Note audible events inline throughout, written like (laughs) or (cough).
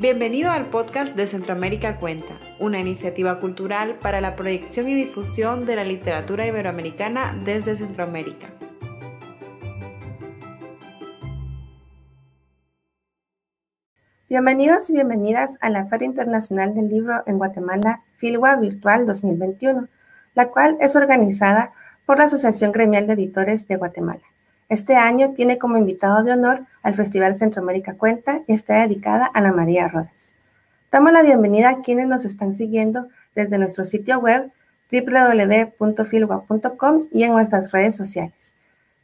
Bienvenido al podcast de Centroamérica Cuenta, una iniciativa cultural para la proyección y difusión de la literatura iberoamericana desde Centroamérica. Bienvenidos y bienvenidas a la Feria Internacional del Libro en Guatemala, Filwa Virtual 2021, la cual es organizada por la Asociación Gremial de Editores de Guatemala. Este año tiene como invitado de honor al Festival Centroamérica Cuenta y está dedicada a Ana María Rodas. Damos la bienvenida a quienes nos están siguiendo desde nuestro sitio web www.filgua.com y en nuestras redes sociales.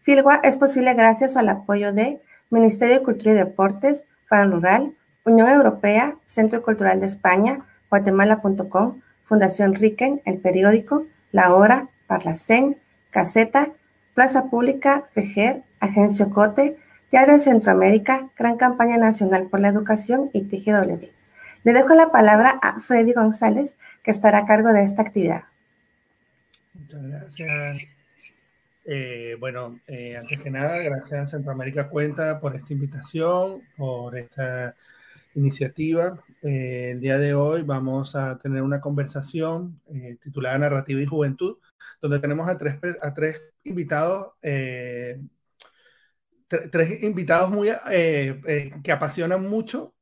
Filgua es posible gracias al apoyo de Ministerio de Cultura y Deportes, Faro Rural, Unión Europea, Centro Cultural de España, Guatemala.com, Fundación Riquen, El Periódico, La Hora, Parlacén, Caseta Plaza Pública, FEGER, Agencia Cote, Diario Centroamérica, Gran Campaña Nacional por la Educación y TGW. Le dejo la palabra a Freddy González, que estará a cargo de esta actividad. Muchas gracias. Eh, bueno, eh, antes que nada, gracias a Centroamérica Cuenta por esta invitación, por esta iniciativa. Eh, el día de hoy vamos a tener una conversación titulada Narrativa y Juventud, donde tenemos a tres, a tres invitados, eh, tres invitados muy, eh, eh, que apasionan mucho,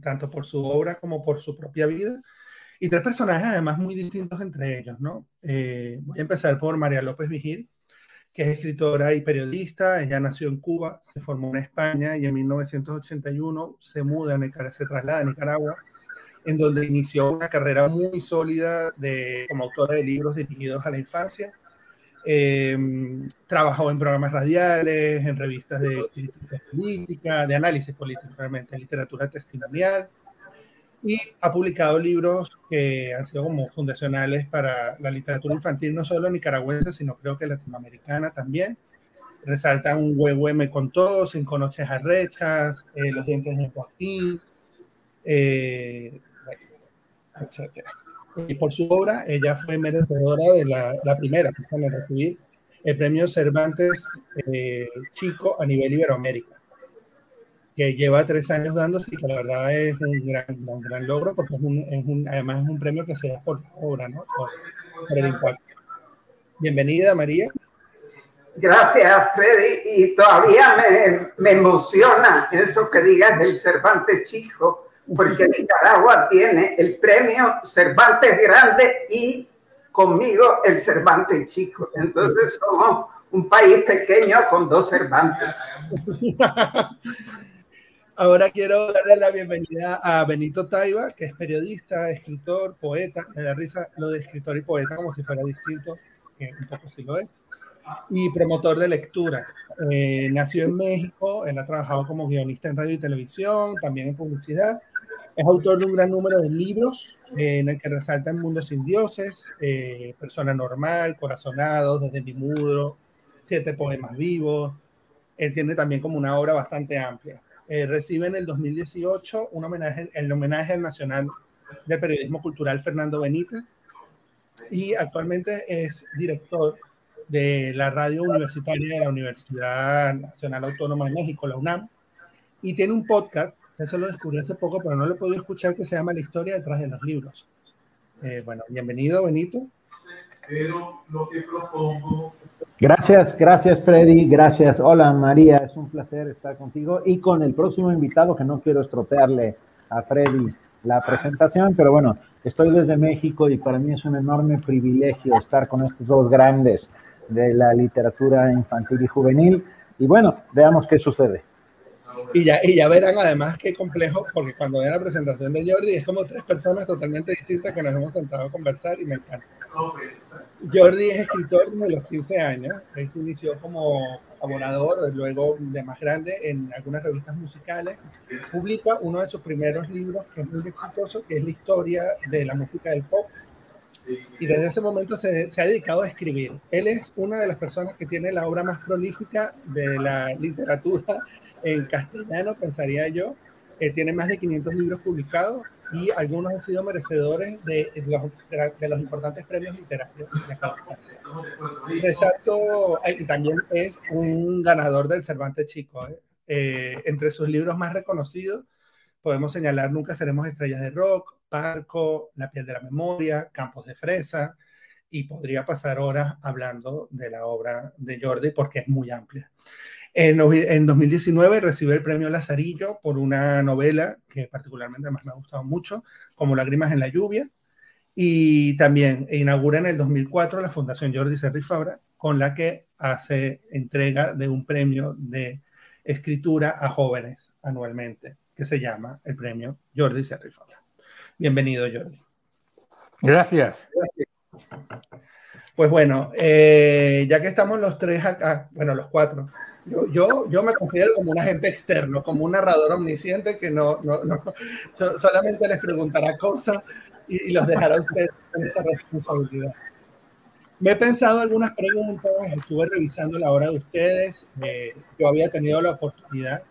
tanto por su obra como por su propia vida, y tres personajes además muy distintos entre ellos, ¿no? voy a empezar por María López Vigil, que es escritora y periodista. Ella nació en Cuba, se formó en España y en 1981 se muda, a, se traslada a Nicaragua, en donde inició una carrera muy sólida de, como autora de libros dirigidos a la infancia eh, trabajó en programas radiales, en revistas de crítica política, de análisis político, realmente, literatura testimonial, y ha publicado libros que han sido como fundacionales para la literatura infantil, no solo nicaragüense, sino creo que latinoamericana también. Resaltan un huevo me contó, Cinco noches arrechas, eh, Los dientes de Joaquín, eh, etcétera y por su obra ella fue merecedora de la, la primera en recibir el premio Cervantes eh, Chico a nivel Iberoamérica, que lleva tres años dándose y que la verdad es un gran, un gran logro porque es un, es un, además es un premio que se da por la obra, ¿no? por, por el impacto. Bienvenida, María. Gracias, Freddy. Y todavía me, me emociona eso que digas del Cervantes Chico, porque Nicaragua tiene el premio Cervantes Grande y conmigo el Cervantes Chico. Entonces somos un país pequeño con dos Cervantes. (laughs) Ahora quiero darle la bienvenida a Benito Taiba, que es periodista, escritor, poeta. Me da risa lo de escritor y poeta como si fuera distinto, que un poco sí lo es. Y promotor de lectura. Eh, nació en México, él ha trabajado como guionista en radio y televisión, también en publicidad es autor de un gran número de libros eh, en el que resaltan Mundos sin Dioses, eh, Persona Normal, Corazonado, Desde mi Mudro, Siete Poemas Vivos. Él tiene también como una obra bastante amplia. Eh, recibe en el 2018 un homenaje, el homenaje al Nacional del Periodismo Cultural Fernando Benítez y actualmente es director de la radio universitaria de la Universidad Nacional Autónoma de México, la UNAM, y tiene un podcast eso lo descubrí hace poco, pero no lo he podido escuchar, que se llama La historia detrás de los libros. Eh, bueno, bienvenido, Benito. Gracias, gracias Freddy, gracias. Hola María, es un placer estar contigo y con el próximo invitado que no quiero estropearle a Freddy la presentación, pero bueno, estoy desde México y para mí es un enorme privilegio estar con estos dos grandes de la literatura infantil y juvenil. Y bueno, veamos qué sucede. Y ya, y ya verán además qué complejo, porque cuando vean la presentación de Jordi es como tres personas totalmente distintas que nos hemos sentado a conversar y me encanta. Jordi es escritor desde los 15 años, él se inició como abonador, luego de más grande en algunas revistas musicales, publica uno de sus primeros libros que es muy exitoso, que es la historia de la música del pop, y desde ese momento se, se, ha dedicado a escribir. Él es una de las personas que tiene la obra más prolífica de la literatura en castellano, pensaría yo. tiene más de 500 libros publicados y algunos han sido merecedores de los, de los importantes premios literarios. Exacto, también es un ganador del Cervantes Chico. ¿eh? Eh, entre sus libros más reconocidos podemos señalar Nunca seremos estrellas de rock, Parco, La piel de la memoria, Campos de fresa, y podría pasar horas hablando de la obra de Jordi porque es muy amplia. En, 2019 recibió el premio Lazarillo por una novela que particularmente además me ha gustado mucho, como Lágrimas en la lluvia, y también inaugura en el 2004 la Fundación Jordi Serri Fabra, con la que hace entrega de un premio de escritura a jóvenes anualmente, que se llama el premio Jordi Serri Fabra. Bienvenido, Jordi. Gracias. Pues bueno, eh, ya que estamos los tres acá, bueno, los cuatro, yo, yo, me considero como un agente externo, como un narrador omnisciente que no, no, no solamente les preguntará cosas y, los dejará a ustedes con esa responsabilidad. Me he pensado algunas preguntas, estuve revisando la obra de ustedes, eh, yo había tenido la oportunidad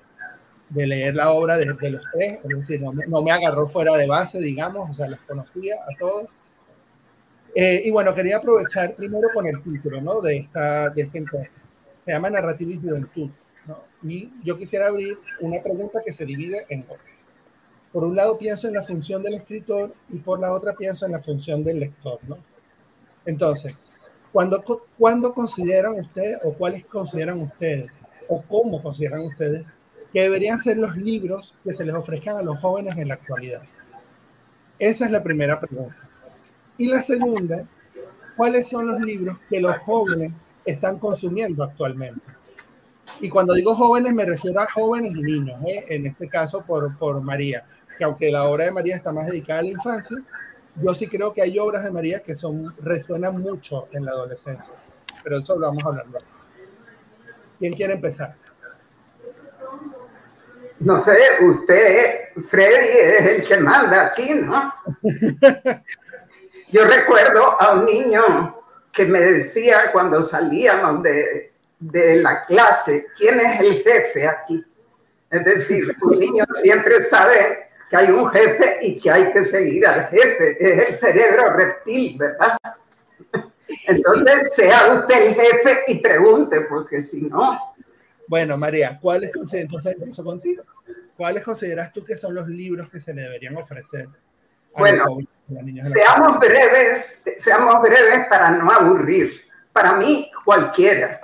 de leer la obra de, de los tres, es decir, no, no, me agarró fuera de base, digamos, o sea, los conocía a todos. Eh, y bueno, quería aprovechar primero con el título ¿no? de, esta, de este encuentro se llama Narrativa y Juventud. ¿no? Y yo quisiera abrir una pregunta que se divide en dos. Por un lado pienso en la función del escritor y por la otra pienso en la función del lector. ¿no? Entonces, ¿cuándo, ¿cuándo consideran ustedes o cuáles consideran ustedes o cómo consideran ustedes que deberían ser los libros que se les ofrezcan a los jóvenes en la actualidad? Esa es la primera pregunta. Y la segunda, ¿cuáles son los libros que los jóvenes están consumiendo actualmente. Y cuando digo jóvenes me refiero a jóvenes y niños, ¿eh? en este caso por, por María, que aunque la obra de María está más dedicada a la infancia, yo sí creo que hay obras de María que son, resuenan mucho en la adolescencia, pero eso lo vamos a hablar luego. ¿Quién quiere empezar? No sé, usted, Freddy, es el que manda aquí, ¿no? (laughs) Yo recuerdo a un niño que me decía cuando salíamos de, de la clase, ¿quién es el jefe aquí? Es decir, (laughs) un niño siempre sabe que hay un jefe y que hay que seguir al jefe. Es el cerebro reptil, ¿verdad? (laughs) Entonces, sea usted el jefe y pregunte, porque si no. Bueno, María, ¿cuáles entonces eso contigo? ¿Cuáles consideras tú que son los libros que se le deberían ofrecer bueno, seamos breves, seamos breves para no aburrir. Para mí, cualquiera.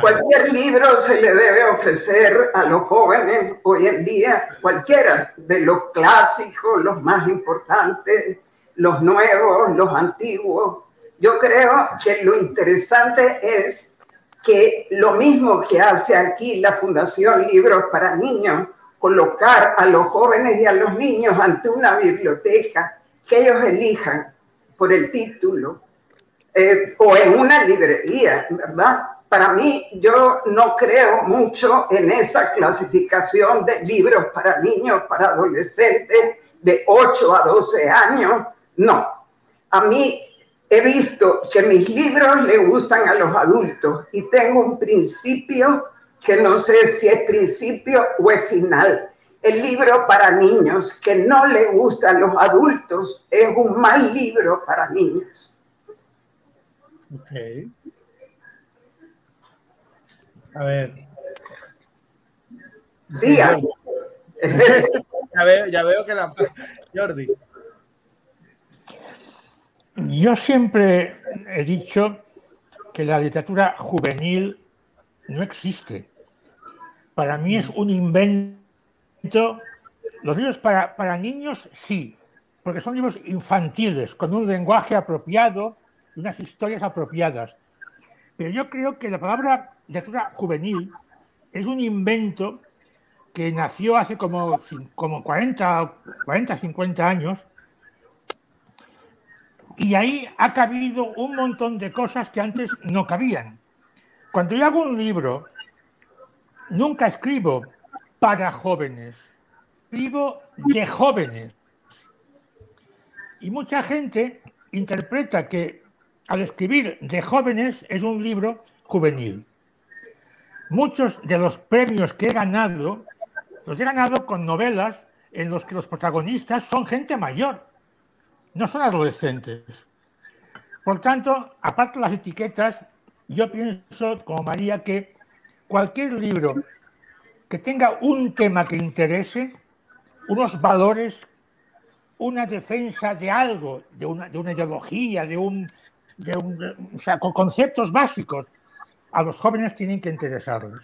Cualquier libro se le debe ofrecer a los jóvenes hoy en día, cualquiera de los clásicos, los más importantes, los nuevos, los antiguos. Yo creo que lo interesante es que lo mismo que hace aquí la Fundación Libros para Niños, colocar a los jóvenes y a los niños ante una biblioteca que ellos elijan por el título eh, o en una librería, ¿verdad? Para mí, yo no creo mucho en esa clasificación de libros para niños, para adolescentes de 8 a 12 años. No. A mí he visto que mis libros le gustan a los adultos y tengo un principio que no sé si es principio o es final. El libro para niños que no le gusta a los adultos es un mal libro para niños. Ok. A ver. Sí, (laughs) ya, veo, ya veo que la... Jordi. Yo siempre he dicho que la literatura juvenil no existe. Para mí es un invento. Los libros para, para niños sí, porque son libros infantiles, con un lenguaje apropiado y unas historias apropiadas. Pero yo creo que la palabra literatura juvenil es un invento que nació hace como, como 40, 40, 50 años y ahí ha cabido un montón de cosas que antes no cabían. Cuando yo hago un libro nunca escribo para jóvenes, escribo de jóvenes. Y mucha gente interpreta que al escribir de jóvenes es un libro juvenil. Muchos de los premios que he ganado, los he ganado con novelas en los que los protagonistas son gente mayor, no son adolescentes. Por tanto, aparte de las etiquetas, yo pienso, como María, que cualquier libro que tenga un tema que interese unos valores, una defensa de algo, de una, de una ideología, de un, de un, o sea, con conceptos básicos, a los jóvenes tienen que interesarles.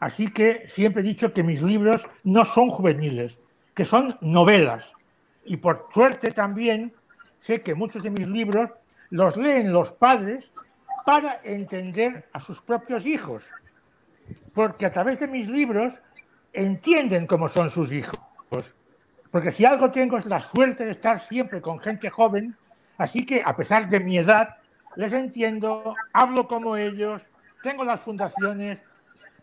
Así que siempre he dicho que mis libros no son juveniles, que son novelas. Y por suerte también sé que muchos de mis libros los leen los padres para entender a sus propios hijos. Porque a través de mis libros entienden cómo son sus hijos. Porque si algo tengo es la suerte de estar siempre con gente joven, así que a pesar de mi edad, les entiendo, hablo como ellos, tengo las fundaciones,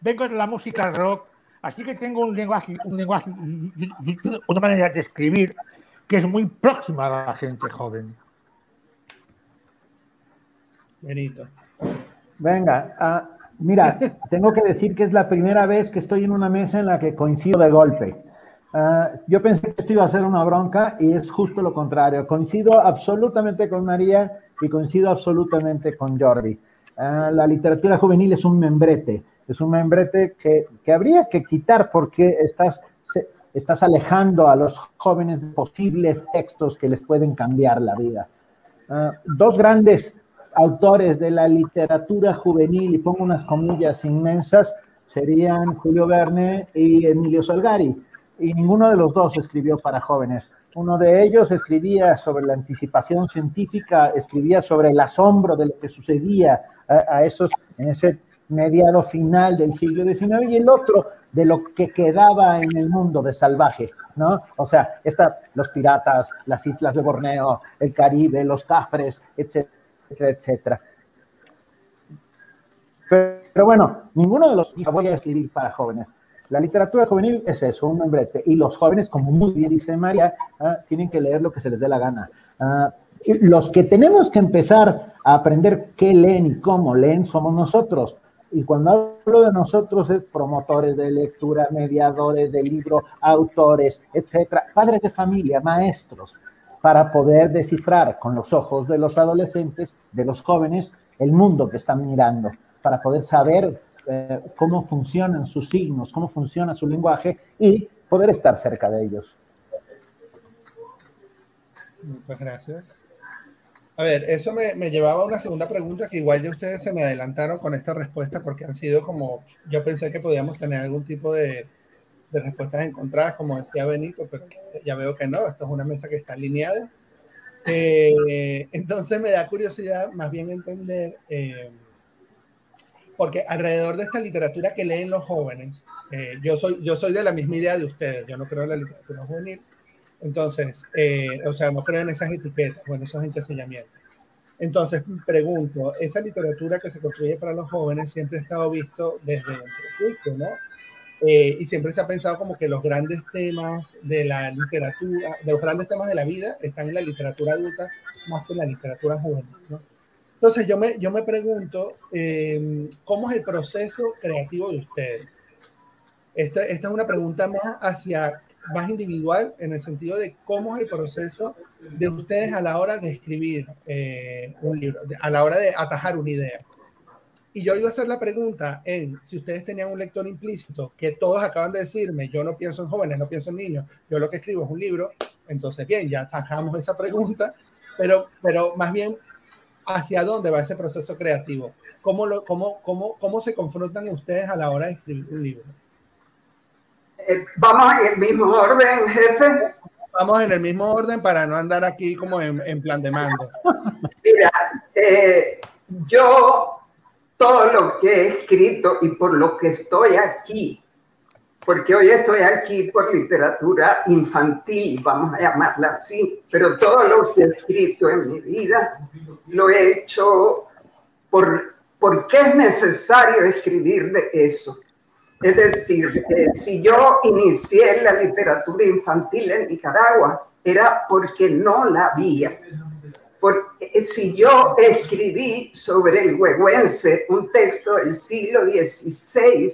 vengo de la música rock, así que tengo un lenguaje, un lenguaje, una manera de escribir que es muy próxima a la gente joven. Benito. Venga, uh, Mira, (laughs) tengo que decir que es la primera vez que estoy en una mesa en la que coincido de golpe. Uh, yo pensé que esto iba a ser una bronca y es justo lo contrario. Coincido absolutamente con María y coincido absolutamente con Jordi. Uh, la literatura juvenil es un membrete, es un membrete que, que habría que quitar porque estás, se, estás alejando a los jóvenes de posibles textos que les pueden cambiar la vida. Uh, dos grandes autores de la literatura juvenil, y pongo unas comillas inmensas, serían Julio Verne y Emilio Salgari. Y ninguno de los dos escribió para jóvenes. Uno de ellos escribía sobre la anticipación científica, escribía sobre el asombro de lo que sucedía a, esos, en ese mediado final del siglo XIX, y el otro de lo que quedaba en el mundo de salvaje, ¿no? O sea, esta, los piratas, las islas de Borneo, el Caribe, los cafres, etc etcétera. Pero, pero, bueno, ninguno de los voy a escribir para jóvenes. La literatura juvenil es eso, un membrete. Y los jóvenes, como muy bien dice María, uh, tienen que leer lo que se les dé la gana. Uh, los que tenemos que empezar a aprender qué leen y cómo leen somos nosotros. Y cuando hablo de nosotros es promotores de lectura, mediadores de libro, autores, etcétera, padres de familia, maestros para poder descifrar con los ojos de los adolescentes, de los jóvenes, el mundo que están mirando, para poder saber eh, cómo funcionan sus signos, cómo funciona su lenguaje y poder estar cerca de ellos. Muchas gracias. A ver, eso me, me, llevaba a una segunda pregunta que igual ya ustedes se me adelantaron con esta respuesta porque han sido como, yo pensé que podíamos tener algún tipo de, de respuestas encontradas, como decía Benito, pero ya veo que no, esto es una mesa que está alineada. Eh, entonces me da curiosidad más bien entender, eh, porque alrededor de esta literatura que leen los jóvenes, eh, yo, soy, yo soy de la misma idea de ustedes, yo no creo en la literatura juvenil, entonces, eh, o sea, no creo en esas etiquetas, bueno, esos encasillamientos. Entonces, pregunto, esa literatura que se construye para los jóvenes siempre ha estado visto desde el prejuicio, ¿no? Eh, y siempre se ha pensado como que los grandes temas de la literatura, de los grandes temas de la vida están en la literatura adulta más que en la literatura juvenil. ¿no? Entonces yo me, yo me pregunto, eh, ¿cómo es el proceso creativo de ustedes? Esta, esta es una pregunta más hacia más individual en el sentido de cómo es el proceso de ustedes a la hora de escribir eh, un libro, a la hora de atajar una idea. Y yo iba a hacer la pregunta en si ustedes tenían un lector implícito, que todos acaban de decirme, yo no pienso en jóvenes, no pienso en niños, yo lo que escribo es un libro, entonces bien, ya sacamos esa pregunta, pero, pero más bien, ¿hacia dónde va ese proceso creativo? ¿Cómo, lo, cómo, cómo, cómo se confrontan ustedes a la hora de escribir un libro? Eh, vamos en el mismo orden, jefe. Vamos en el mismo orden para no andar aquí como en, en plan de mando. Mira, eh, yo todo lo que he escrito y por lo que estoy aquí, porque hoy estoy aquí por literatura infantil, vamos a llamarla así, pero todo lo que he escrito en mi vida lo he hecho por, porque es necesario escribir de eso. Es decir, si yo inicié la literatura infantil en Nicaragua, era porque no la había porque si yo escribí sobre el huehuense un texto del siglo XVI,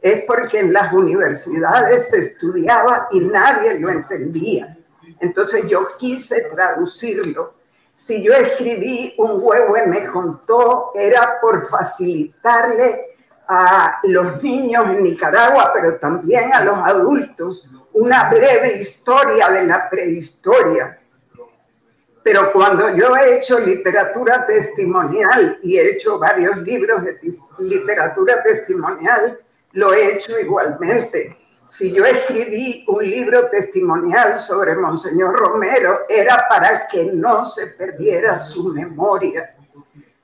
es porque en las universidades se estudiaba y nadie lo entendía. Entonces yo quise traducirlo. Si yo escribí un huevo me contó, era por facilitarle a los niños en Nicaragua, pero también a los adultos, una breve historia de la prehistoria. Pero cuando yo he hecho literatura testimonial y he hecho varios libros de literatura testimonial, lo he hecho igualmente. Si yo escribí un libro testimonial sobre Monseñor Romero, era para que no se perdiera su memoria.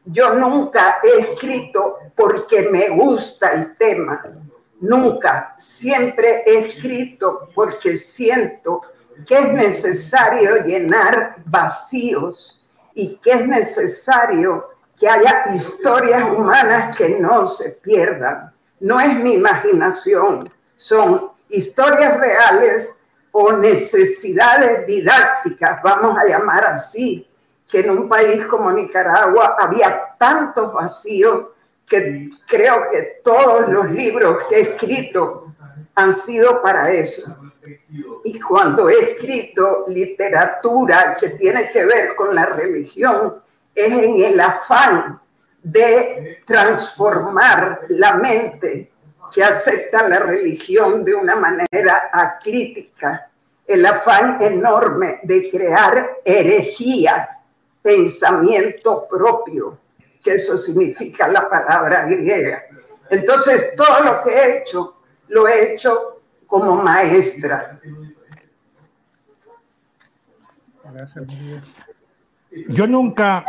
Yo nunca he escrito porque me gusta el tema, nunca. Siempre he escrito porque siento que es necesario llenar vacíos y que es necesario que haya historias humanas que no se pierdan. No es mi imaginación, son historias reales o necesidades didácticas, vamos a llamar así, que en un país como Nicaragua había tantos vacíos que creo que todos los libros que he escrito han sido para eso. Y cuando he escrito literatura que tiene que ver con la religión, es en el afán de transformar la mente que acepta la religión de una manera acrítica, el afán enorme de crear herejía, pensamiento propio, que eso significa la palabra griega. Entonces, todo lo que he hecho, lo he hecho como maestra. Yo nunca,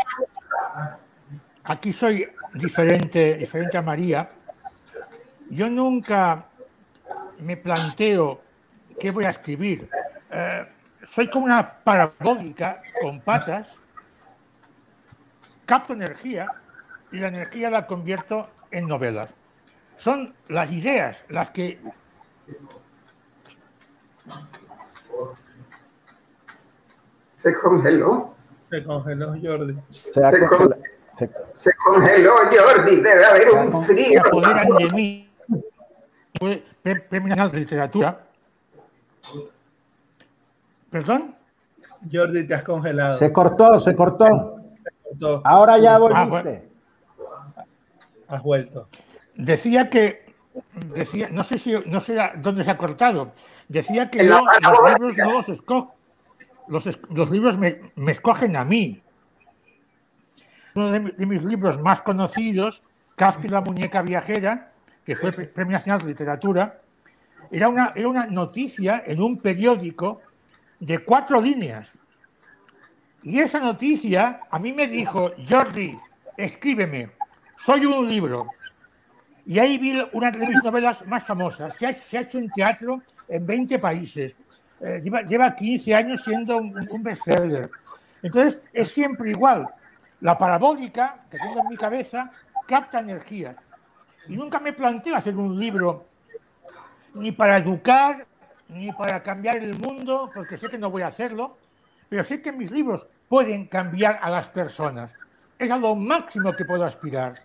aquí soy diferente, diferente a María, yo nunca me planteo qué voy a escribir. Eh, soy como una parabólica con patas, capto energía y la energía la convierto en novelas. Son las ideas las que se congeló. Se congeló Jordi. Se, congeló, se... congeló Jordi, debe haber un frío. mí. Premio Literatura. ¿Perdón? Jordi, te has congelado. Se cortó, se cortó. Ahora ya ah, volviste. Has vuelto. Decía que, decía, no sé si, no sé dónde se ha cortado. Decía que yo, los libros no los escojo. Los, libros me, escogen a mí. Uno de, mis libros más conocidos, Kafka y la muñeca viajera, que fue Premio Nacional de Literatura, era una, era una noticia en un periódico de cuatro líneas. Y esa noticia a mí me dijo, Jordi, escríbeme, soy un libro. Y ahí vi una de mis novelas más famosas. Se ha, hecho en teatro en 20 países. Eh, lleva, 15 años siendo un, un bestseller. Entonces, es siempre igual. La parabólica que tengo en mi cabeza capta energía. Y nunca me planteo hacer un libro ni para educar, ni para cambiar el mundo, porque sé que no voy a hacerlo, pero sé que mis libros pueden cambiar a las personas. Es a lo máximo que puedo aspirar.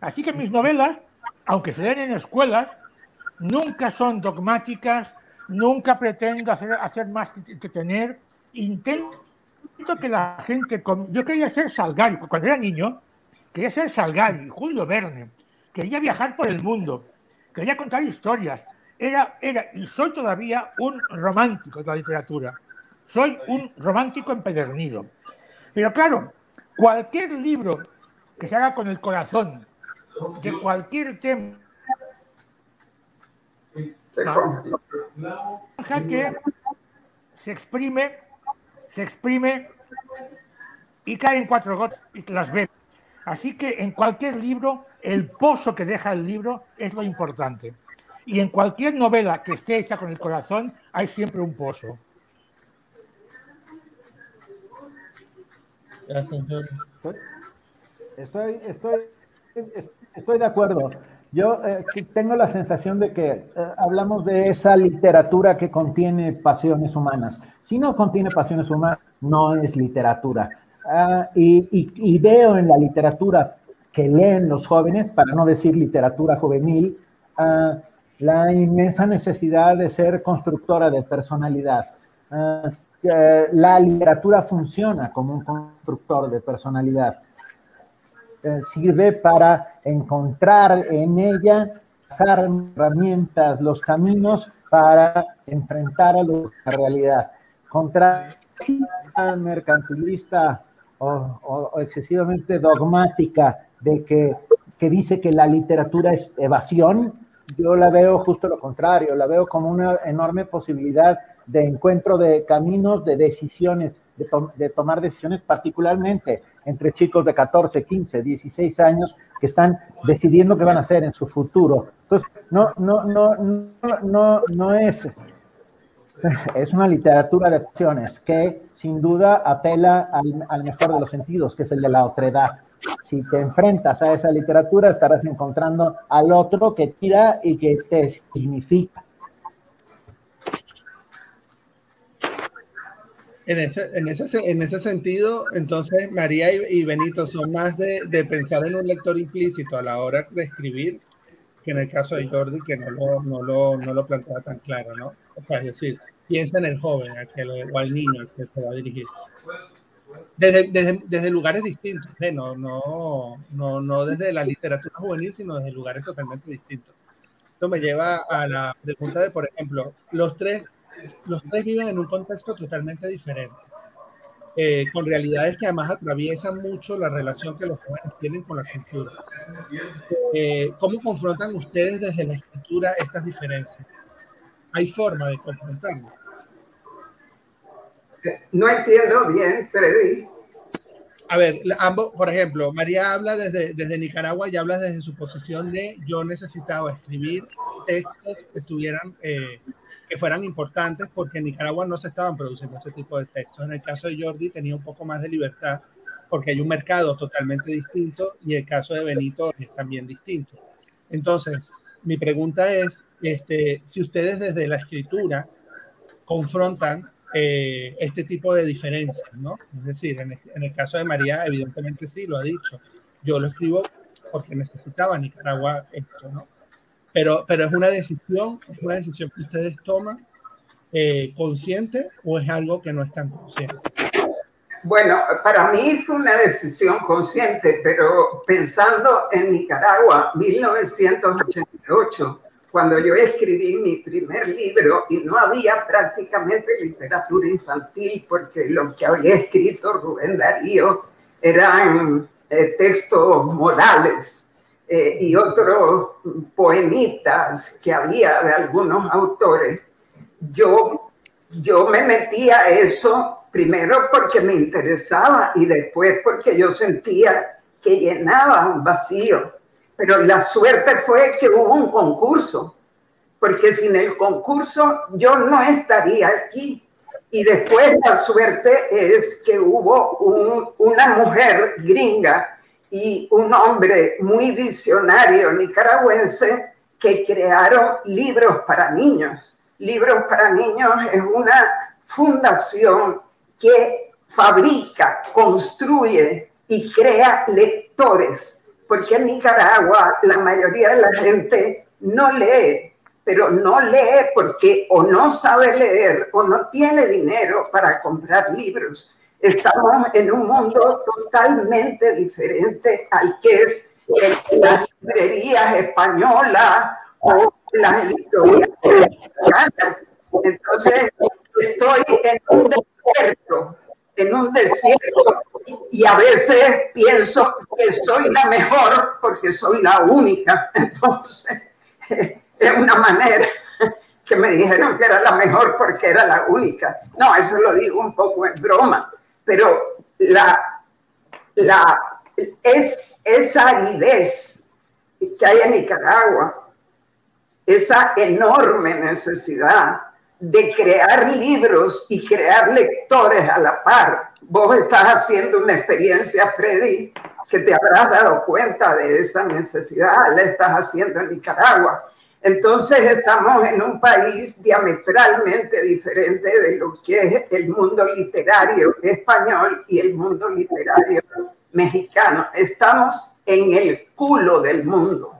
Así que mis novelas, aunque se leen en escuelas, nunca son dogmáticas, nunca pretendo hacer, hacer más que tener. Intento que la gente... Yo quería ser Salgari, cuando era niño, quería ser Salgari, Julio Verne, quería viajar por el mundo, quería contar historias. Era, era y soy todavía un romántico de la literatura. Soy un romántico empedernido. Pero claro, cualquier libro que se haga con el corazón, de cualquier tema, que se exprime, se exprime y cae en cuatro gotas y las ve. Así que en cualquier libro, el pozo que deja el libro es lo importante. Y en cualquier novela que esté hecha con el corazón, hay siempre un pozo. Gracias, Estoy, estoy, estoy de acuerdo. Yo eh, tengo la sensación de que eh, hablamos de esa literatura que contiene pasiones humanas. Si no contiene pasiones humanas, no es literatura. Ah, y, veo en la literatura que leen los jóvenes, para no decir literatura juvenil, ah, la inmensa necesidad de ser constructora de personalidad. Ah, la literatura funciona como un constructor de personalidad. Eh, sirve para encontrar en ella las herramientas, los caminos para enfrentar a la realidad. Contra la mercantilista o, excesivamente dogmática de que, que dice que la literatura es evasión, yo la veo justo lo contrario, la veo como una enorme posibilidad de encuentro de caminos, de decisiones, de, tomar decisiones particularmente entre chicos de 14, 15, 16 años que están decidiendo qué van a hacer en su futuro. Entonces, no, no, no, no, no, no es, (laughs) es una literatura de opciones que sin duda apela al, al mejor de los sentidos, que es el de la otredad. Si te enfrentas a esa literatura, estarás encontrando al otro que tira y que te significa. En ese, en ese, en ese sentido, entonces María y, Benito son más de, de, pensar en un lector implícito a la hora de escribir que en el caso de Jordi, que no lo, no lo, no lo plantea tan claro, ¿no? O sea, es decir, piensa en el joven o al niño al que se va a dirigir desde, desde, lugares distintos, ¿eh? no, no, no, no desde la literatura juvenil, sino desde lugares totalmente distintos. Esto me lleva a la pregunta de, por ejemplo, los tres, los tres viven en un contexto totalmente diferente, eh, con realidades que además atraviesan mucho la relación que los jóvenes tienen con la cultura. Eh, ¿Cómo confrontan ustedes desde la escritura estas diferencias? ¿Hay forma de confrontarlas? No entiendo bien, Freddy. A ver, ambos, por ejemplo, María habla desde, desde Nicaragua y habla desde su posición de yo necesitaba escribir textos que estuvieran, eh, que fueran importantes porque en Nicaragua no se estaban produciendo este tipo de textos. En el caso de Jordi tenía un poco más de libertad porque hay un mercado totalmente distinto y el caso de Benito es también distinto. Entonces, mi pregunta es, este, si ustedes desde la escritura confrontan eh, este tipo de diferencias, ¿no? Es decir, en el, caso de María, evidentemente sí, lo ha dicho. Yo lo escribo porque necesitaba Nicaragua esto, ¿no? Pero, pero es una decisión, es una decisión que ustedes toman eh, consciente o es algo que no están conscientes. Bueno, para mí fue una decisión consciente, pero pensando en Nicaragua, 1988, cuando yo escribí mi primer libro y no había prácticamente literatura infantil porque lo que había escrito Rubén Darío eran eh, textos morales eh, y otros poemitas que había de algunos autores, yo, yo me metía a eso primero porque me interesaba y después porque yo sentía que llenaba un vacío pero la suerte fue que hubo un concurso, porque sin el concurso yo no estaría aquí. Y después la suerte es que hubo una mujer gringa y un hombre muy visionario nicaragüense que crearon libros para niños. Libros para niños es una fundación que fabrica, construye y crea lectores porque en Nicaragua la mayoría de la gente no lee, pero no lee porque o no sabe leer o no tiene dinero para comprar libros. Estamos en un mundo totalmente diferente al que es las librerías españolas o las editoriales Entonces, estoy en un desierto, en un desierto y a veces pienso que soy la mejor porque soy la única. (laughs) Entonces, es una manera que me dijeron que era la mejor porque era la única. No, eso lo digo un poco en broma, pero la, la, es esa aridez que hay en Nicaragua, esa enorme necesidad de crear libros y crear lectores a la par. Vos estás haciendo una experiencia, Freddy, que te habrás dado cuenta de esa necesidad, la estás haciendo en Nicaragua. Entonces estamos en un país diametralmente diferente de lo que es el mundo literario español y el mundo literario mexicano. Estamos en el culo del mundo.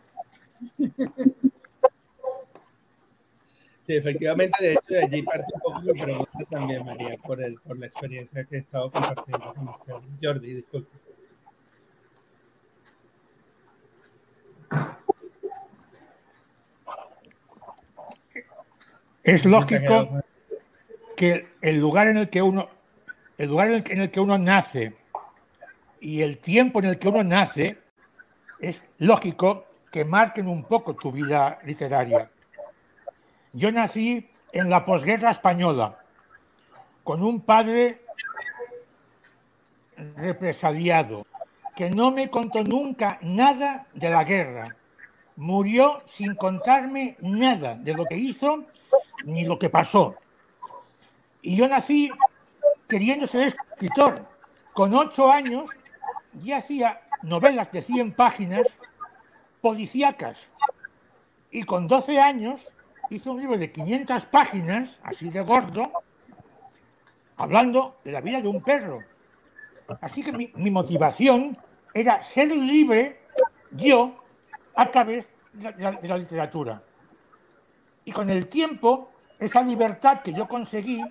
Sí, efectivamente, de hecho, de allí parte un poco mi pregunta también, María, por, el, por la experiencia que he estado compartiendo con usted. Jordi, disculpe. Es lógico que el lugar en el que uno, el lugar en el que uno nace y el tiempo en el que uno nace es lógico que marquen un poco tu vida literaria. Yo nací en la posguerra española, con un padre represaliado, que no me contó nunca nada de la guerra. Murió sin contarme nada de lo que hizo ni lo que pasó. Y yo nací queriendo ser escritor. Con ocho años ya hacía novelas de 100 páginas policíacas. Y con 12 años hizo un libro de 500 páginas, así de gordo, hablando de la vida de un perro. Así que mi, motivación era ser libre yo a través de la literatura. Y con el tiempo, esa libertad que yo conseguí,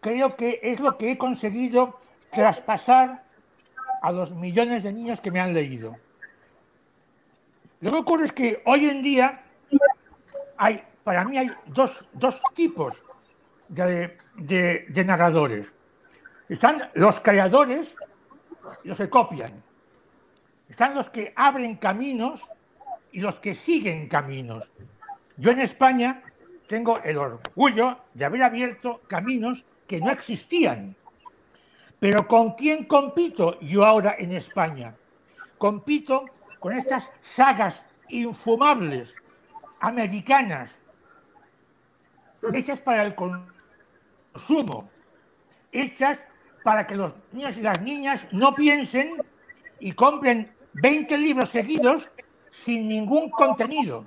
creo que es lo que he conseguido traspasar a los millones de niños que me han leído. Lo que ocurre es que hoy en día hay, para mí hay dos, dos tipos de, de- de narradores. Están los creadores los que copian. Están los que abren caminos y los que siguen caminos. Yo en España tengo el orgullo de haber abierto caminos que no existían. Pero ¿con quién compito yo ahora en España? Compito con estas sagas infumables americanas, hechas para el consumo, hechas para que los niños y las niñas no piensen y compren 20 libros seguidos sin ningún contenido.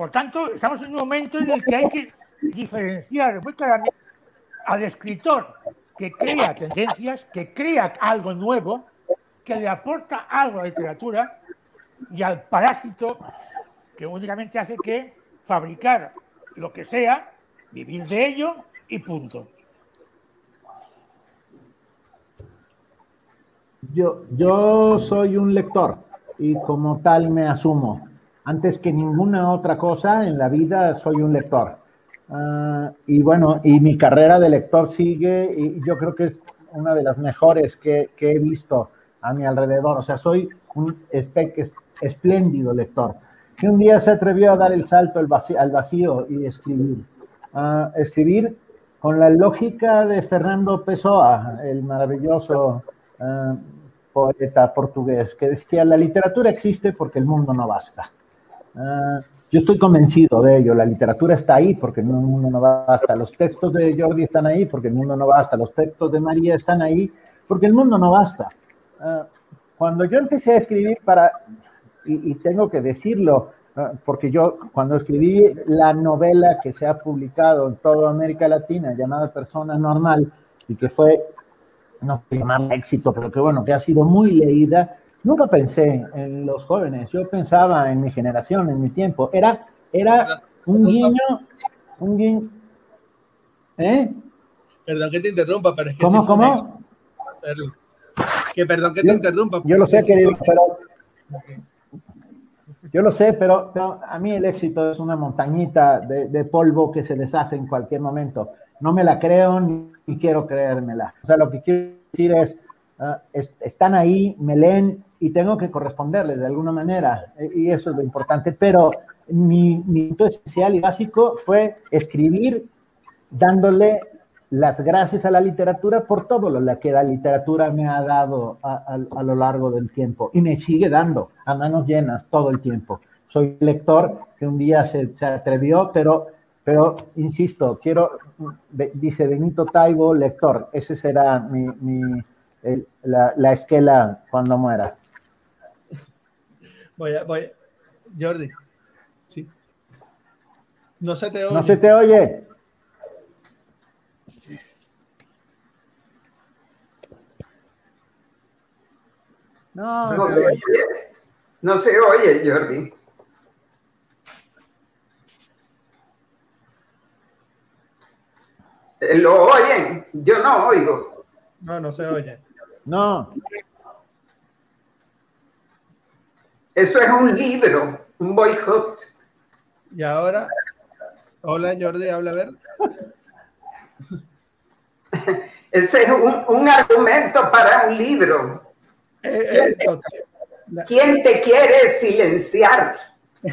Por tanto, estamos en un momento en el que hay que diferenciar muy claramente al escritor que crea tendencias, que crea algo nuevo, que le aporta algo a la literatura, y al parásito que únicamente hace que fabricar lo que sea, vivir de ello y punto. Yo, yo soy un lector y como tal me asumo. Antes que ninguna otra cosa en la vida soy un lector. Ah, y bueno, y mi carrera de lector sigue y yo creo que es una de las mejores que, que he visto a mi alrededor. O sea, soy un espléndido lector. Que un día se atrevió a dar el salto al vacío, al vacío y escribir. Ah, escribir con la lógica de Fernando Pessoa, el maravilloso ah, poeta portugués, que decía, la literatura existe porque el mundo no basta. Ah, yo estoy convencido de ello, la literatura está ahí porque el mundo no basta, los textos de Jordi están ahí porque el mundo no basta, los textos de María están ahí porque el mundo no basta. Ah, cuando yo empecé a escribir para, y, y tengo que decirlo, ah, porque yo cuando escribí la novela que se ha publicado en toda América Latina llamada Persona Normal y que fue, no sé llamarla éxito, pero que bueno, que ha sido muy leída, nunca pensé en los jóvenes, yo pensaba en mi generación, en mi tiempo. Era, era un guiño, un guiño. ¿Eh? Perdón que te interrumpa, pero es que ¿Cómo, un cómo? hacerlo. Que perdón que te interrumpa. Yo lo sé, querido, pero yo lo sé, pero, pero a mí el éxito es una montañita de, de polvo que se deshace en cualquier momento. No me la creo ni quiero creérmela. O sea, lo que quiero decir es, ah, es- están ahí, me leen y tengo que corresponderles de alguna manera. eh, Y eso es lo importante. Pero mi, mi punto esencial y básico fue escribir dándole las gracias a la literatura por todo lo que la literatura me ha dado a, a- a lo largo del tiempo y me sigue dando a manos llenas todo el tiempo. Soy lector que un día se, se atrevió, pero, pero insisto, quiero, dice Benito Taibo, lector, ese será mi, mi- el- la, la esquela cuando muera. Voy a, voy a- Jordi. Sí. No se te oye. ¿No se te oye? No, No te se oye. oye, no se oye, Jordi. Eh, ¿Lo oyen? Yo no oigo. No, no se oye. No. Eso es un libro, un boicot. Y ahora, Hola Jordi, habla a ver. (laughs) Ese es un, argumento para un libro. Eh, eh, ¿Quién te quiere silenciar? (laughs)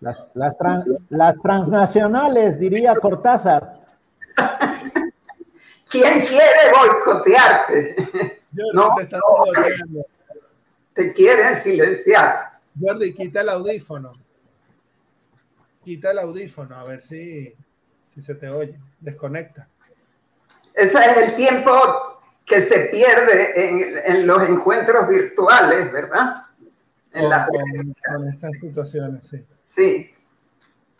Las, las, transnacionales, diría Cortázar. (laughs) ¿Quién quiere boicotearte? no, te, te quieren silenciar. Jordi, quita el audífono. Quita el audífono, a ver si, si se te oye. Desconecta. Ese es el tiempo que se pierde en, los encuentros virtuales, ¿verdad? con, estas situaciones, sí. Sí,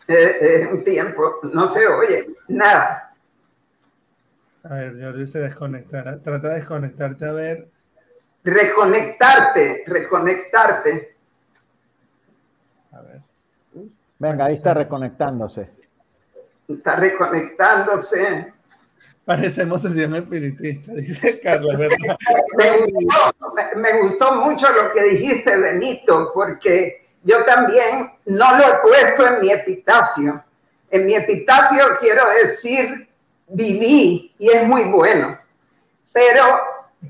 es un tiempo, no se oye nada. A ver, Jordi se desconectará. Trata de desconectarte a ver. Reconectarte, reconectarte. A ver. Venga, ahí está reconectándose. Está reconectándose. Parecemos sesión espiritista, (laughs) dice Carlos, ¿verdad? me, gustó, mucho lo que dijiste, Benito, porque yo también no lo he puesto en mi epitafio. En mi epitafio quiero decir viví y es muy bueno, pero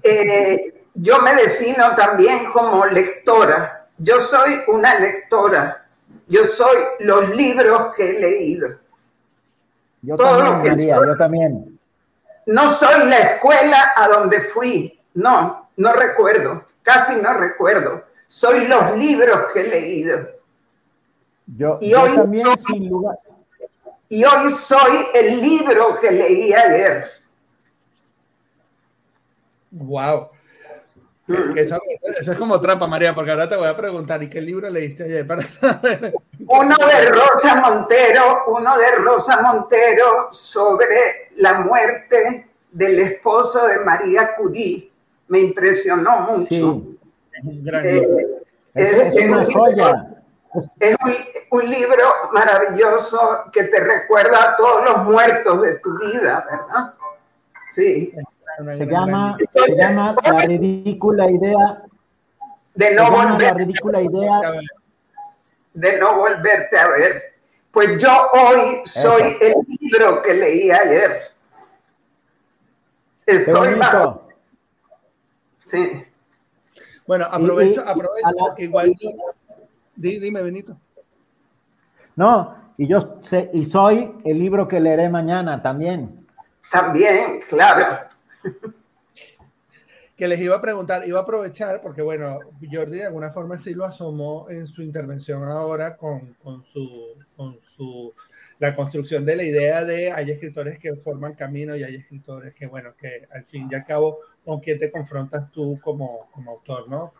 eh, yo me defino también como lectora. Yo soy una lectora. Yo soy los libros que he leído. Yo también, yo también. No soy la escuela a donde fui, no, no recuerdo, casi no recuerdo. Soy los libros que he leído. Yo, y hoy también, soy, sin lugar. Y hoy soy el libro que leí ayer. Wow. Eso, es como trampa, María, porque ahora te voy a preguntar, ¿y qué libro leíste ayer? (laughs) uno de Rosa Montero, uno de Rosa Montero sobre la muerte del esposo de María Curie. Me impresionó mucho. es, una joya. Es un, libro maravilloso que te recuerda a todos los muertos de tu vida, ¿verdad? Sí. Se llama, se llama La ridícula idea. De no volver. La ridícula idea. De no volverte a ver. Pues yo hoy soy el libro que leí ayer. Estoy bajo. Sí. Bueno, aprovecho, aprovecho porque igual. Dime, Benito. No, y yo sé, y soy el libro que leeré mañana también. También, claro que les iba a preguntar, iba a aprovechar, porque bueno, Jordi de alguna forma sí lo asomó en su intervención ahora con, con, su, con su, la construcción de la idea de hay escritores que forman camino y hay escritores que, bueno, que al fin y al cabo, con quién te confrontas tú como, como autor, ¿no?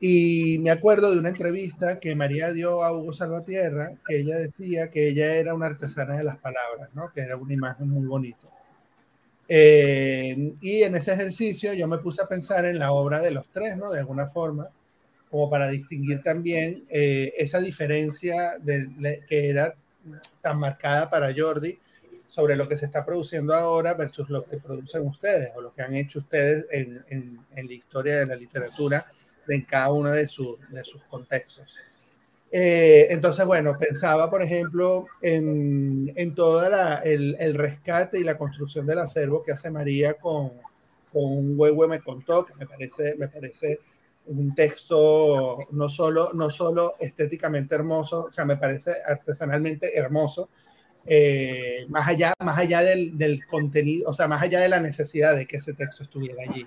Y me acuerdo de una entrevista que María dio a Hugo Salvatierra, que ella decía que ella era una artesana de las palabras, ¿no? Que era una imagen muy bonita. Eh, y en ese ejercicio yo me puse a pensar en la obra de los tres, ¿no? De alguna forma, como para distinguir también eh, esa diferencia de, que era tan marcada para Jordi sobre lo que se está produciendo ahora versus lo que producen ustedes o lo que han hecho ustedes en, en, en la historia de la literatura en cada uno de, de sus contextos. Eh, entonces, bueno, pensaba, por ejemplo, en, en todo el, el, rescate y la construcción del acervo que hace María con, con un huevo me contó, que me parece, me parece un texto no solo, no solo estéticamente hermoso, o sea, me parece artesanalmente hermoso, eh, más allá, más allá del, del, contenido, o sea, más allá de la necesidad de que ese texto estuviera allí.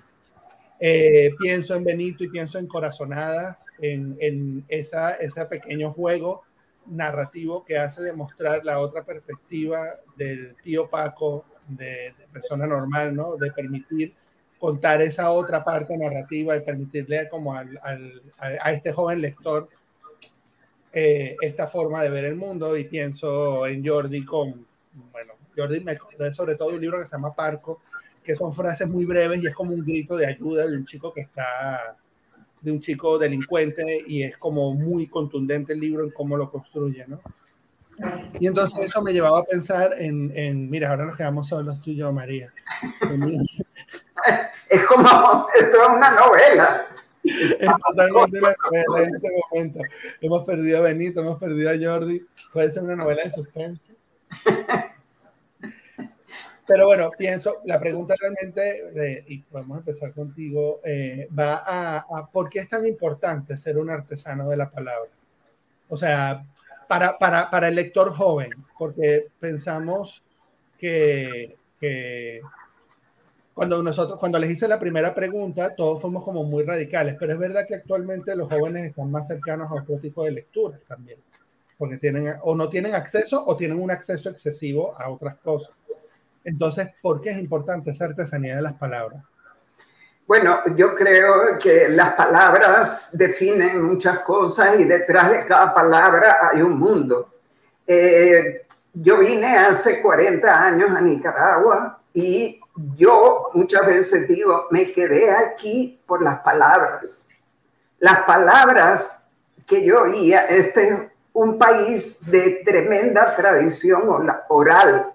Eh, pienso en Benito y pienso en Corazonadas, en, en esa, ese pequeño juego narrativo que hace demostrar la otra perspectiva del tío Paco, de, persona normal, ¿no? De permitir contar esa otra parte narrativa y permitirle como al, al, a, este joven lector eh, esta forma de ver el mundo y pienso en Jordi con, bueno, Jordi me sobre todo un libro que se llama Parco, que son frases muy breves y es como un grito de ayuda de un chico que está, de un chico delincuente y es como muy contundente el libro en cómo lo construye, ¿no? Y entonces eso me llevaba a pensar en, en mira, ahora nos quedamos solos tú y yo, María. (laughs) Es como, esto es una novela. Es totalmente una novela en este momento. Hemos perdido a Benito, hemos perdido a Jordi. Puede ser una novela de suspense. (laughs) Pero bueno, pienso, la pregunta realmente, y podemos empezar contigo, eh, va a, a, por qué es tan importante ser un artesano de la palabra. O sea, para, para, para el lector joven, porque pensamos que, que cuando nosotros, cuando les hice la primera pregunta, todos fuimos como muy radicales, pero es verdad que actualmente los jóvenes están más cercanos a otro tipo de lecturas también, porque tienen o no tienen acceso o tienen un acceso excesivo a otras cosas. Entonces, ¿por qué es importante esa artesanía de las palabras? Bueno, yo creo que las palabras definen muchas cosas y detrás de cada palabra hay un mundo. Eh, yo vine hace 40 años a Nicaragua y yo muchas veces digo, me quedé aquí por las palabras. Las palabras que yo oía, este es un país de tremenda tradición oral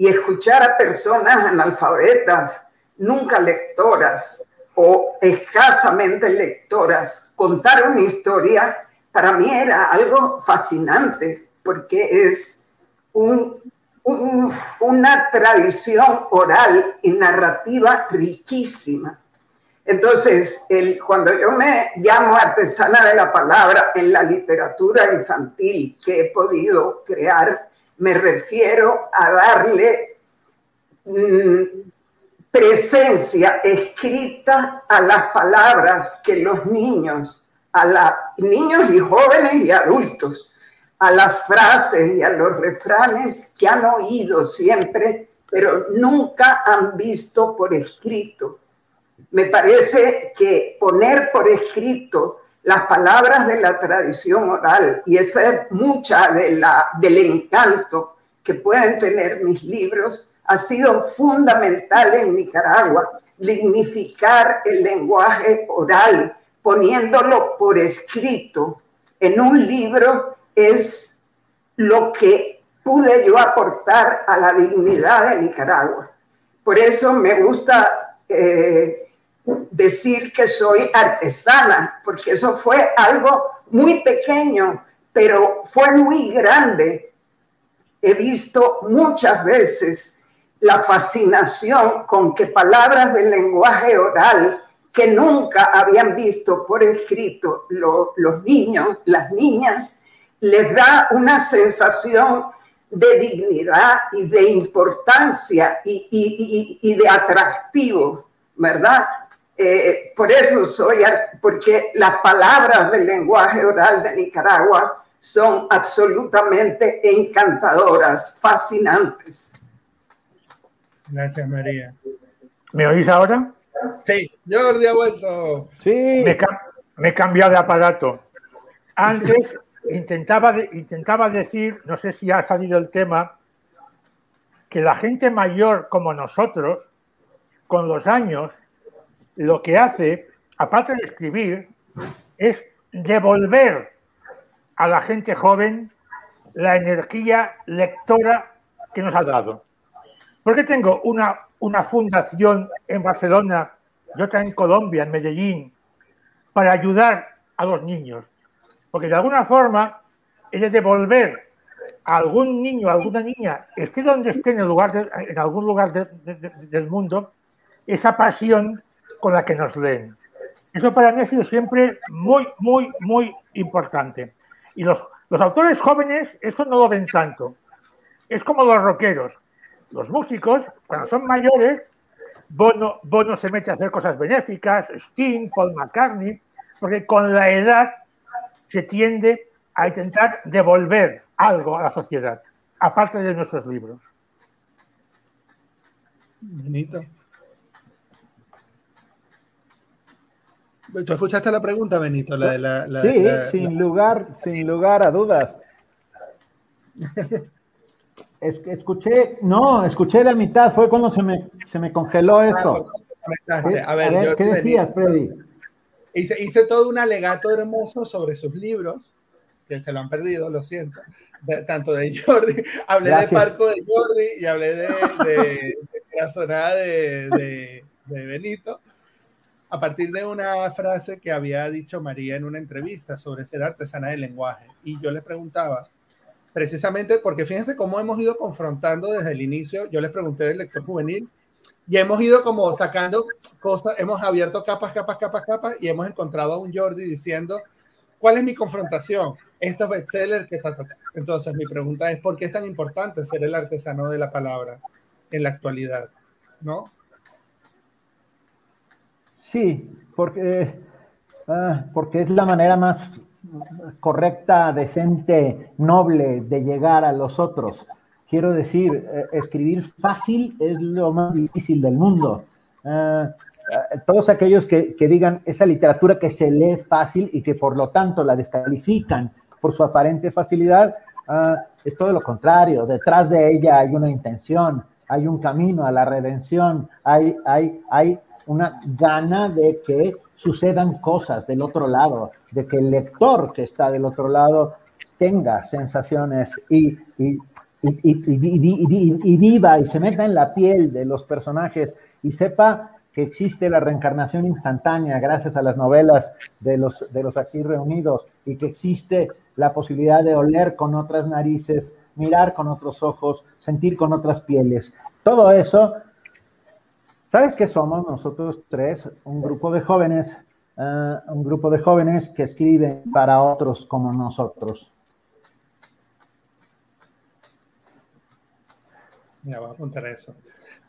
y escuchar a personas analfabetas, nunca lectoras o escasamente lectoras, contar una historia, para mí era algo fascinante porque es un una tradición oral y narrativa riquísima. Entonces, cuando yo me llamo artesana de la palabra en la literatura infantil que he podido crear, me refiero a darle mm, presencia escrita a las palabras que los niños, a niños y jóvenes y adultos a las frases y a los refranes que han oído siempre, pero nunca han visto por escrito. Me parece que poner por escrito las palabras de la tradición oral y esa es mucha de la, del encanto que pueden tener mis libros ha sido fundamental en Nicaragua, dignificar el lenguaje oral, poniéndolo por escrito en un libro es lo que pude yo aportar a la dignidad de Nicaragua. Por eso me gusta eh, decir que soy artesana, porque eso fue algo muy pequeño, pero fue muy grande. He visto muchas veces la fascinación con que palabras del lenguaje oral que nunca habían visto por escrito los niños, las niñas, les da una sensación de dignidad y de importancia y, de atractivo, ¿verdad? Eh, por eso soy, porque las palabras del lenguaje oral de Nicaragua son absolutamente encantadoras, fascinantes. Gracias, María. ¿Me oís ahora? Sí, Jordi ha vuelto. Sí. Me, me he cambiado de aparato. Antes intentaba, intentaba decir, no sé si ha salido el tema, que la gente mayor como nosotros, con los años, lo que hace, aparte de escribir, es devolver a la gente joven la energía lectora que nos ha dado. Porque tengo una, una fundación en Barcelona y otra en Colombia, en Medellín, para ayudar a los niños. Porque de alguna forma es de devolver a algún niño, a alguna niña, esté donde esté en, el lugar en algún lugar del mundo, esa pasión con la que nos leen. Eso para mí ha sido siempre muy, muy, muy importante. Y los, los autores jóvenes, eso no lo ven tanto. Es como los rockeros. Los músicos, cuando son mayores, Bono, Bono se mete a hacer cosas benéficas, Sting, Paul McCartney, porque con la edad se tiende a intentar devolver algo a la sociedad, aparte de nuestros libros. Benito. ¿Tú escuchaste la pregunta, Benito? La de la, sí, sin, Lugar, sin lugar a dudas. (laughs) Es que escuché, no, escuché la mitad, fue cuando se me, se me congeló ah, eso. A ver, ¿qué decías, Freddy? Hice, todo un alegato hermoso sobre sus libros, que se lo han perdido, lo siento, tanto de Jordi, (laughs) hablé de Parco de Jordi y hablé de, de, de de, de, Benito. A partir de una frase que había dicho María en una entrevista sobre ser artesana del lenguaje. Y yo le preguntaba, precisamente porque fíjense cómo hemos ido confrontando desde el inicio, yo les pregunté del lector juvenil, y hemos ido como sacando cosas, hemos abierto capas, capas, capas, capas, y hemos encontrado a un Jordi diciendo, ¿cuál es mi confrontación? Estos bestsellers que está Entonces mi pregunta es, ¿por qué es tan importante ser el artesano de la palabra en la actualidad? ¿No? Sí, porque, ah, porque es la manera más correcta, decente, noble de llegar a los otros. Quiero decir, eh, escribir fácil es lo más difícil del mundo. Ah, ah, todos aquellos que, que, digan esa literatura que se lee fácil y que por lo tanto la descalifican por su aparente facilidad, es todo lo contrario. Detrás de ella hay una intención, hay un camino a la redención, hay, hay, hay una gana de que sucedan cosas del otro lado, de que el lector que está del otro lado tenga sensaciones y, y, y, viva y se meta en la piel de los personajes y sepa que existe la reencarnación instantánea gracias a las novelas de los, de los aquí reunidos y que existe la posibilidad de oler con otras narices, mirar con otros ojos, sentir con otras pieles. Todo eso ¿Sabes qué somos nosotros tres? Un grupo de jóvenes, eh, un grupo de jóvenes que escriben para otros como nosotros. Ya, voy a apuntar eso.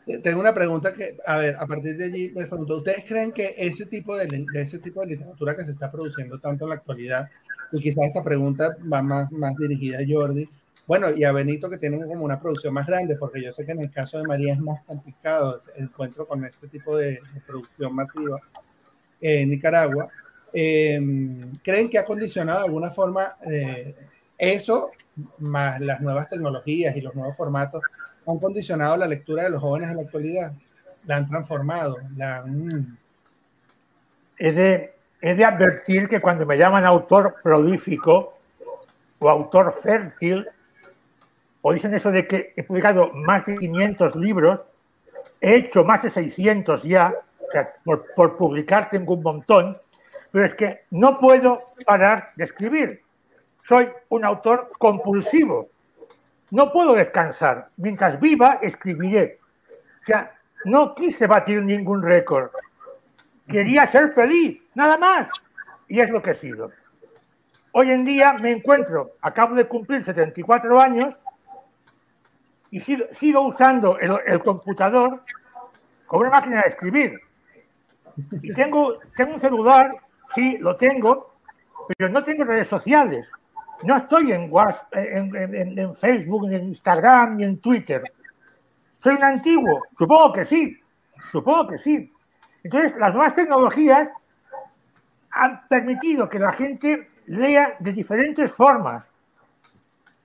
Eh, tengo una pregunta que, a ver, a partir de allí les pregunto, ¿ustedes creen que ese tipo de, de, ese tipo de literatura que se está produciendo tanto en la actualidad, y quizás esta pregunta va más, más dirigida a Jordi, bueno, y a Benito que tienen como una producción más grande, porque yo sé que en el caso de María es más complicado el encuentro con este tipo de, producción masiva en Nicaragua. Em, ¿Creen que ha condicionado de alguna forma eh, eso, más las nuevas tecnologías y los nuevos formatos, han condicionado la lectura de los jóvenes en la actualidad? ¿La han transformado? La. Es, de, es de advertir que cuando me llaman autor prolífico o autor fértil, o dicen eso de que he publicado más de 500 libros, he hecho más de 600 ya, o sea, por, por publicar tengo un montón, pero es que no puedo parar de escribir. Soy un autor compulsivo. No puedo descansar. Mientras viva, escribiré. O sea, no quise batir ningún récord. Quería ser feliz, nada más. Y es lo que he sido. Hoy en día me encuentro, acabo de cumplir 74 años y sigo, usando el, computador como una máquina de escribir. Y tengo, tengo un celular, sí, lo tengo, pero no tengo redes sociales. No estoy en, WhatsApp, en, en, Facebook, ni en Instagram, ni en Twitter. Soy un antiguo. Supongo que sí. Supongo que sí. Entonces, las nuevas tecnologías han permitido que la gente lea de diferentes formas.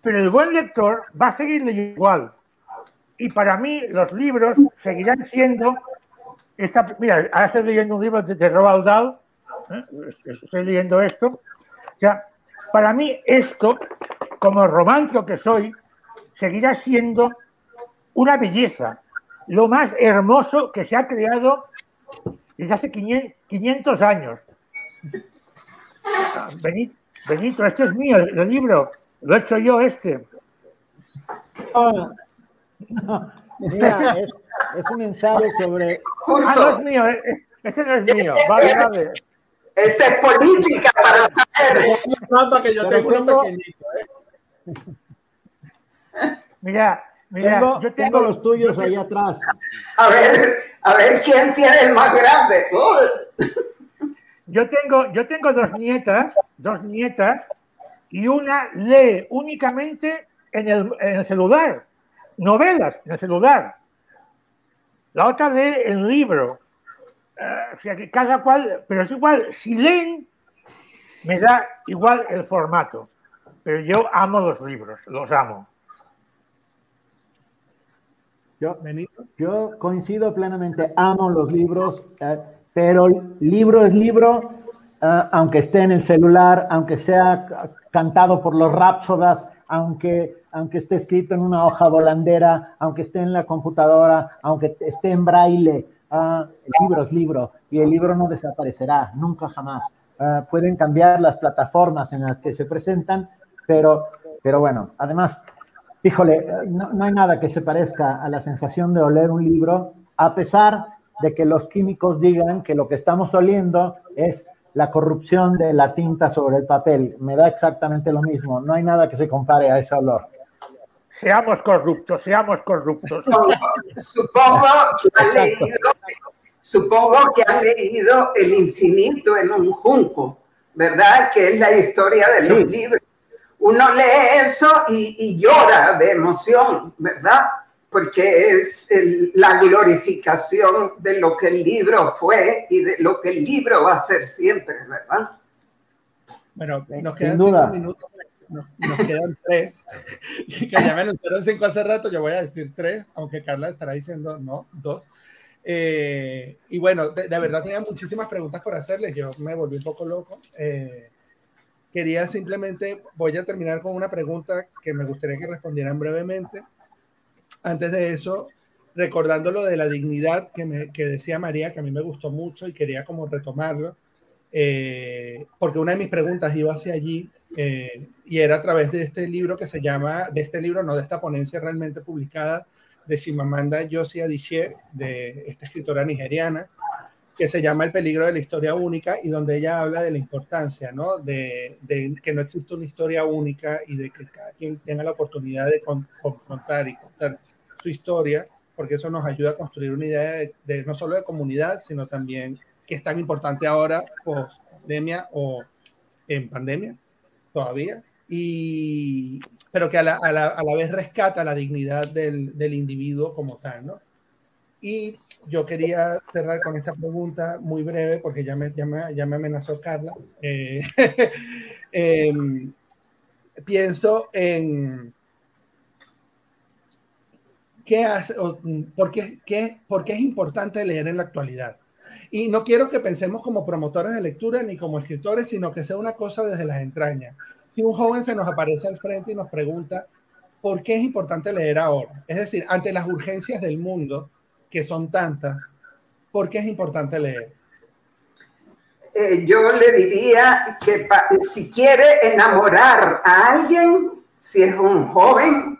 Pero el buen lector va a seguir leyendo igual. Y para mí los libros seguirán siendo... Esta, mira, ahora estoy leyendo un libro de, Roald Dahl, ¿eh? estoy leyendo esto. O sea, para mí esto, como romántico que soy, seguirá siendo una belleza, lo más hermoso que se ha creado desde hace 500 años. Ah, Benito, Benito, este es mío, el libro, lo he hecho yo este. Mira, es, es, un ensayo sobre. Ah, no es mío, este no es mío. Vale, vale. Esta es política para saber. Para que yo tengo, uno pequeñito, ¿eh? Mira, mira, tengo, yo tengo, los tuyos ahí atrás. A ver, a ver quién tiene el más grande. Yo tengo, yo tengo dos nietas, dos nietas, y una lee únicamente en el, en el celular novelas en el celular. La otra lee el libro. Uh, o sea que cada cual, pero es igual, si leen, me da igual el formato. Pero yo amo los libros, los amo. Yo, coincido plenamente, amo los libros, eh, pero libro es libro, eh, aunque esté en el celular, aunque sea cantado por los rapsodas, aunque aunque esté escrito en una hoja volandera, aunque esté en la computadora, aunque esté en braille, Ah, el libro es libro y el libro no desaparecerá, nunca jamás. Ah, pueden cambiar las plataformas en las que se presentan, pero, pero bueno, además, híjole, no, no hay nada que se parezca a la sensación de oler un libro, a pesar de que los químicos digan que lo que estamos oliendo es la corrupción de la tinta sobre el papel. Me da exactamente lo mismo. No hay nada que se compare a ese olor. Seamos corruptos, seamos corruptos. Supongo que ha leído, supongo que ha leído El infinito en un junco, ¿verdad? Que es la historia de los libros. Uno lee eso y, y llora de emoción, ¿verdad? Porque es la glorificación de lo que el libro fue y de lo que el libro va a ser siempre, ¿verdad? Bueno, nos quedan cinco minutos, nos, quedan tres, (laughs) que ya me anunciaron cinco hace rato, yo voy a decir tres, aunque Carla estará diciendo no, dos. Eh, y bueno, de, verdad tenía muchísimas preguntas por hacerles, yo me volví un poco loco. Eh, quería simplemente, voy a terminar con una pregunta que me gustaría que respondieran brevemente antes de eso, recordando lo de la dignidad que, me, que decía María, que a mí me gustó mucho y quería como retomarlo, eh, porque una de mis preguntas iba hacia allí eh, y era a través de este libro que se llama, de este libro, no de esta ponencia realmente publicada, de Shimamanda Yosi Adichie, de esta escritora nigeriana, que se llama El peligro de la historia única y donde ella habla de la importancia, ¿no? De, de que no existe una historia única y de que cada quien tenga la oportunidad de confrontar y contar su historia, porque eso nos ayuda a construir una idea de, no solo de comunidad, sino también que es tan importante ahora, post pandemia o en pandemia todavía, y, pero que a la, a la, a la vez rescata la dignidad del, del, individuo como tal, ¿no? Y yo quería cerrar con esta pregunta muy breve, porque ya me, ya me, ya me amenazó Carla. Eh, (laughs) eh, pienso en qué hace, por, qué, qué, por qué es importante leer en la actualidad. Y no quiero que pensemos como promotores de lectura ni como escritores, sino que sea una cosa desde las entrañas. Si un joven se nos aparece al frente y nos pregunta, ¿por qué es importante leer ahora? Es decir, ante las urgencias del mundo, que son tantas, ¿por qué es importante leer? Eh, yo le diría que si quiere enamorar a alguien, si es un joven,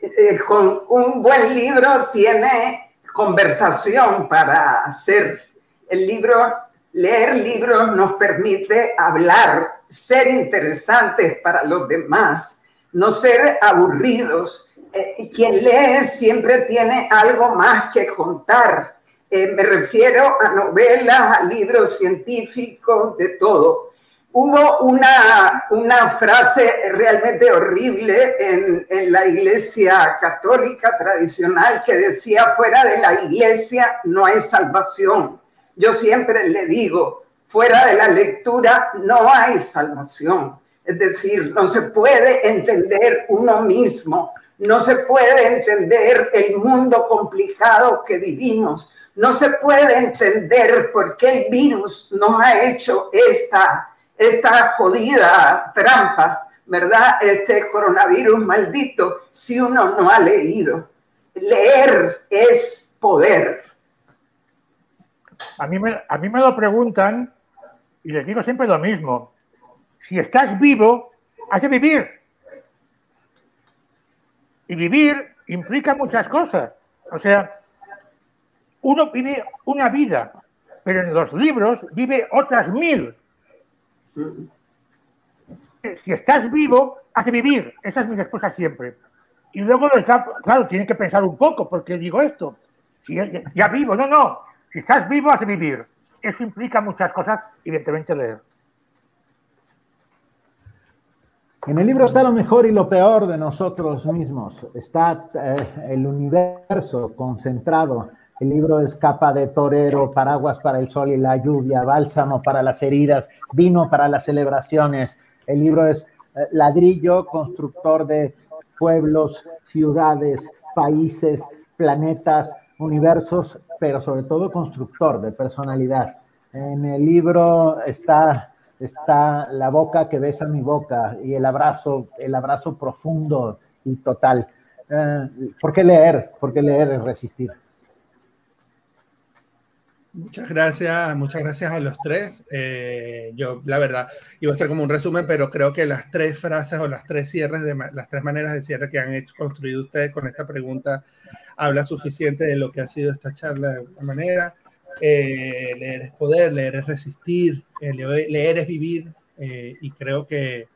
eh, con un buen libro tiene conversación para hacer. El libro, leer libros nos permite hablar, ser interesantes para los demás, no ser aburridos. Eh, quien lee siempre tiene algo más que contar. Eh, me refiero a novelas, a libros científicos, de todo. Hubo una, una frase realmente horrible en, en, la iglesia católica tradicional que decía, fuera de la iglesia no hay salvación. Yo siempre le digo, fuera de la lectura no hay salvación. Es decir, no se puede entender uno mismo, no se puede entender el mundo complicado que vivimos, no se puede entender por qué el virus nos ha hecho esta esta jodida trampa, ¿verdad? Este coronavirus maldito, si uno no ha leído. Leer es poder. A mí me, a mí me lo preguntan y les digo siempre lo mismo. Si estás vivo, has de vivir. Y vivir implica muchas cosas. O sea, uno vive una vida, pero en los libros vive otras mil. Si estás vivo, hace vivir. Esa es mi respuesta siempre. Y luego, claro, tienen que pensar un poco, porque digo esto. Ya, vivo, no, no. Si estás vivo, hace vivir. Eso implica muchas cosas, evidentemente, leer. En el libro está lo mejor y lo peor de nosotros mismos. Está eh, el universo concentrado el libro es capa de torero, paraguas para el sol y la lluvia, bálsamo para las heridas, vino para las celebraciones. El libro es eh, ladrillo, constructor de pueblos, ciudades, países, planetas, universos, pero sobre todo constructor de personalidad. En el libro está, está la boca que besa mi boca y el abrazo, el abrazo profundo y total. Eh, ¿Por qué leer? Porque leer es resistir. Muchas gracias, muchas gracias a los tres. Eh, yo, la verdad, iba a ser como un resumen, pero creo que las tres frases o las tres cierres, de, las tres maneras de cierre que han hecho, construido ustedes con esta pregunta, habla suficiente de lo que ha sido esta charla de alguna manera. Eh, leer es poder, leer es resistir, eh, leer, es vivir, y creo que,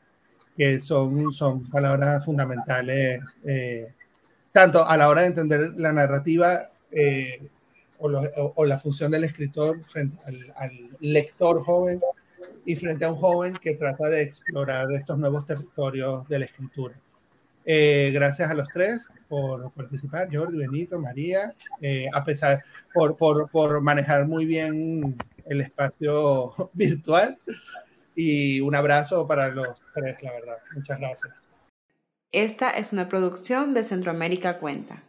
que, son, son palabras fundamentales, tanto a la hora de entender la narrativa o, la función del escritor frente al, lector joven y frente a un joven que trata de explorar estos nuevos territorios de la escritura. Eh, gracias a los tres por participar, Jordi, Benito, María, eh, a pesar por, por, por, manejar muy bien el espacio (laughs) virtual y un abrazo para los tres, la verdad. Muchas gracias. Esta es una producción de Centroamérica Cuenta.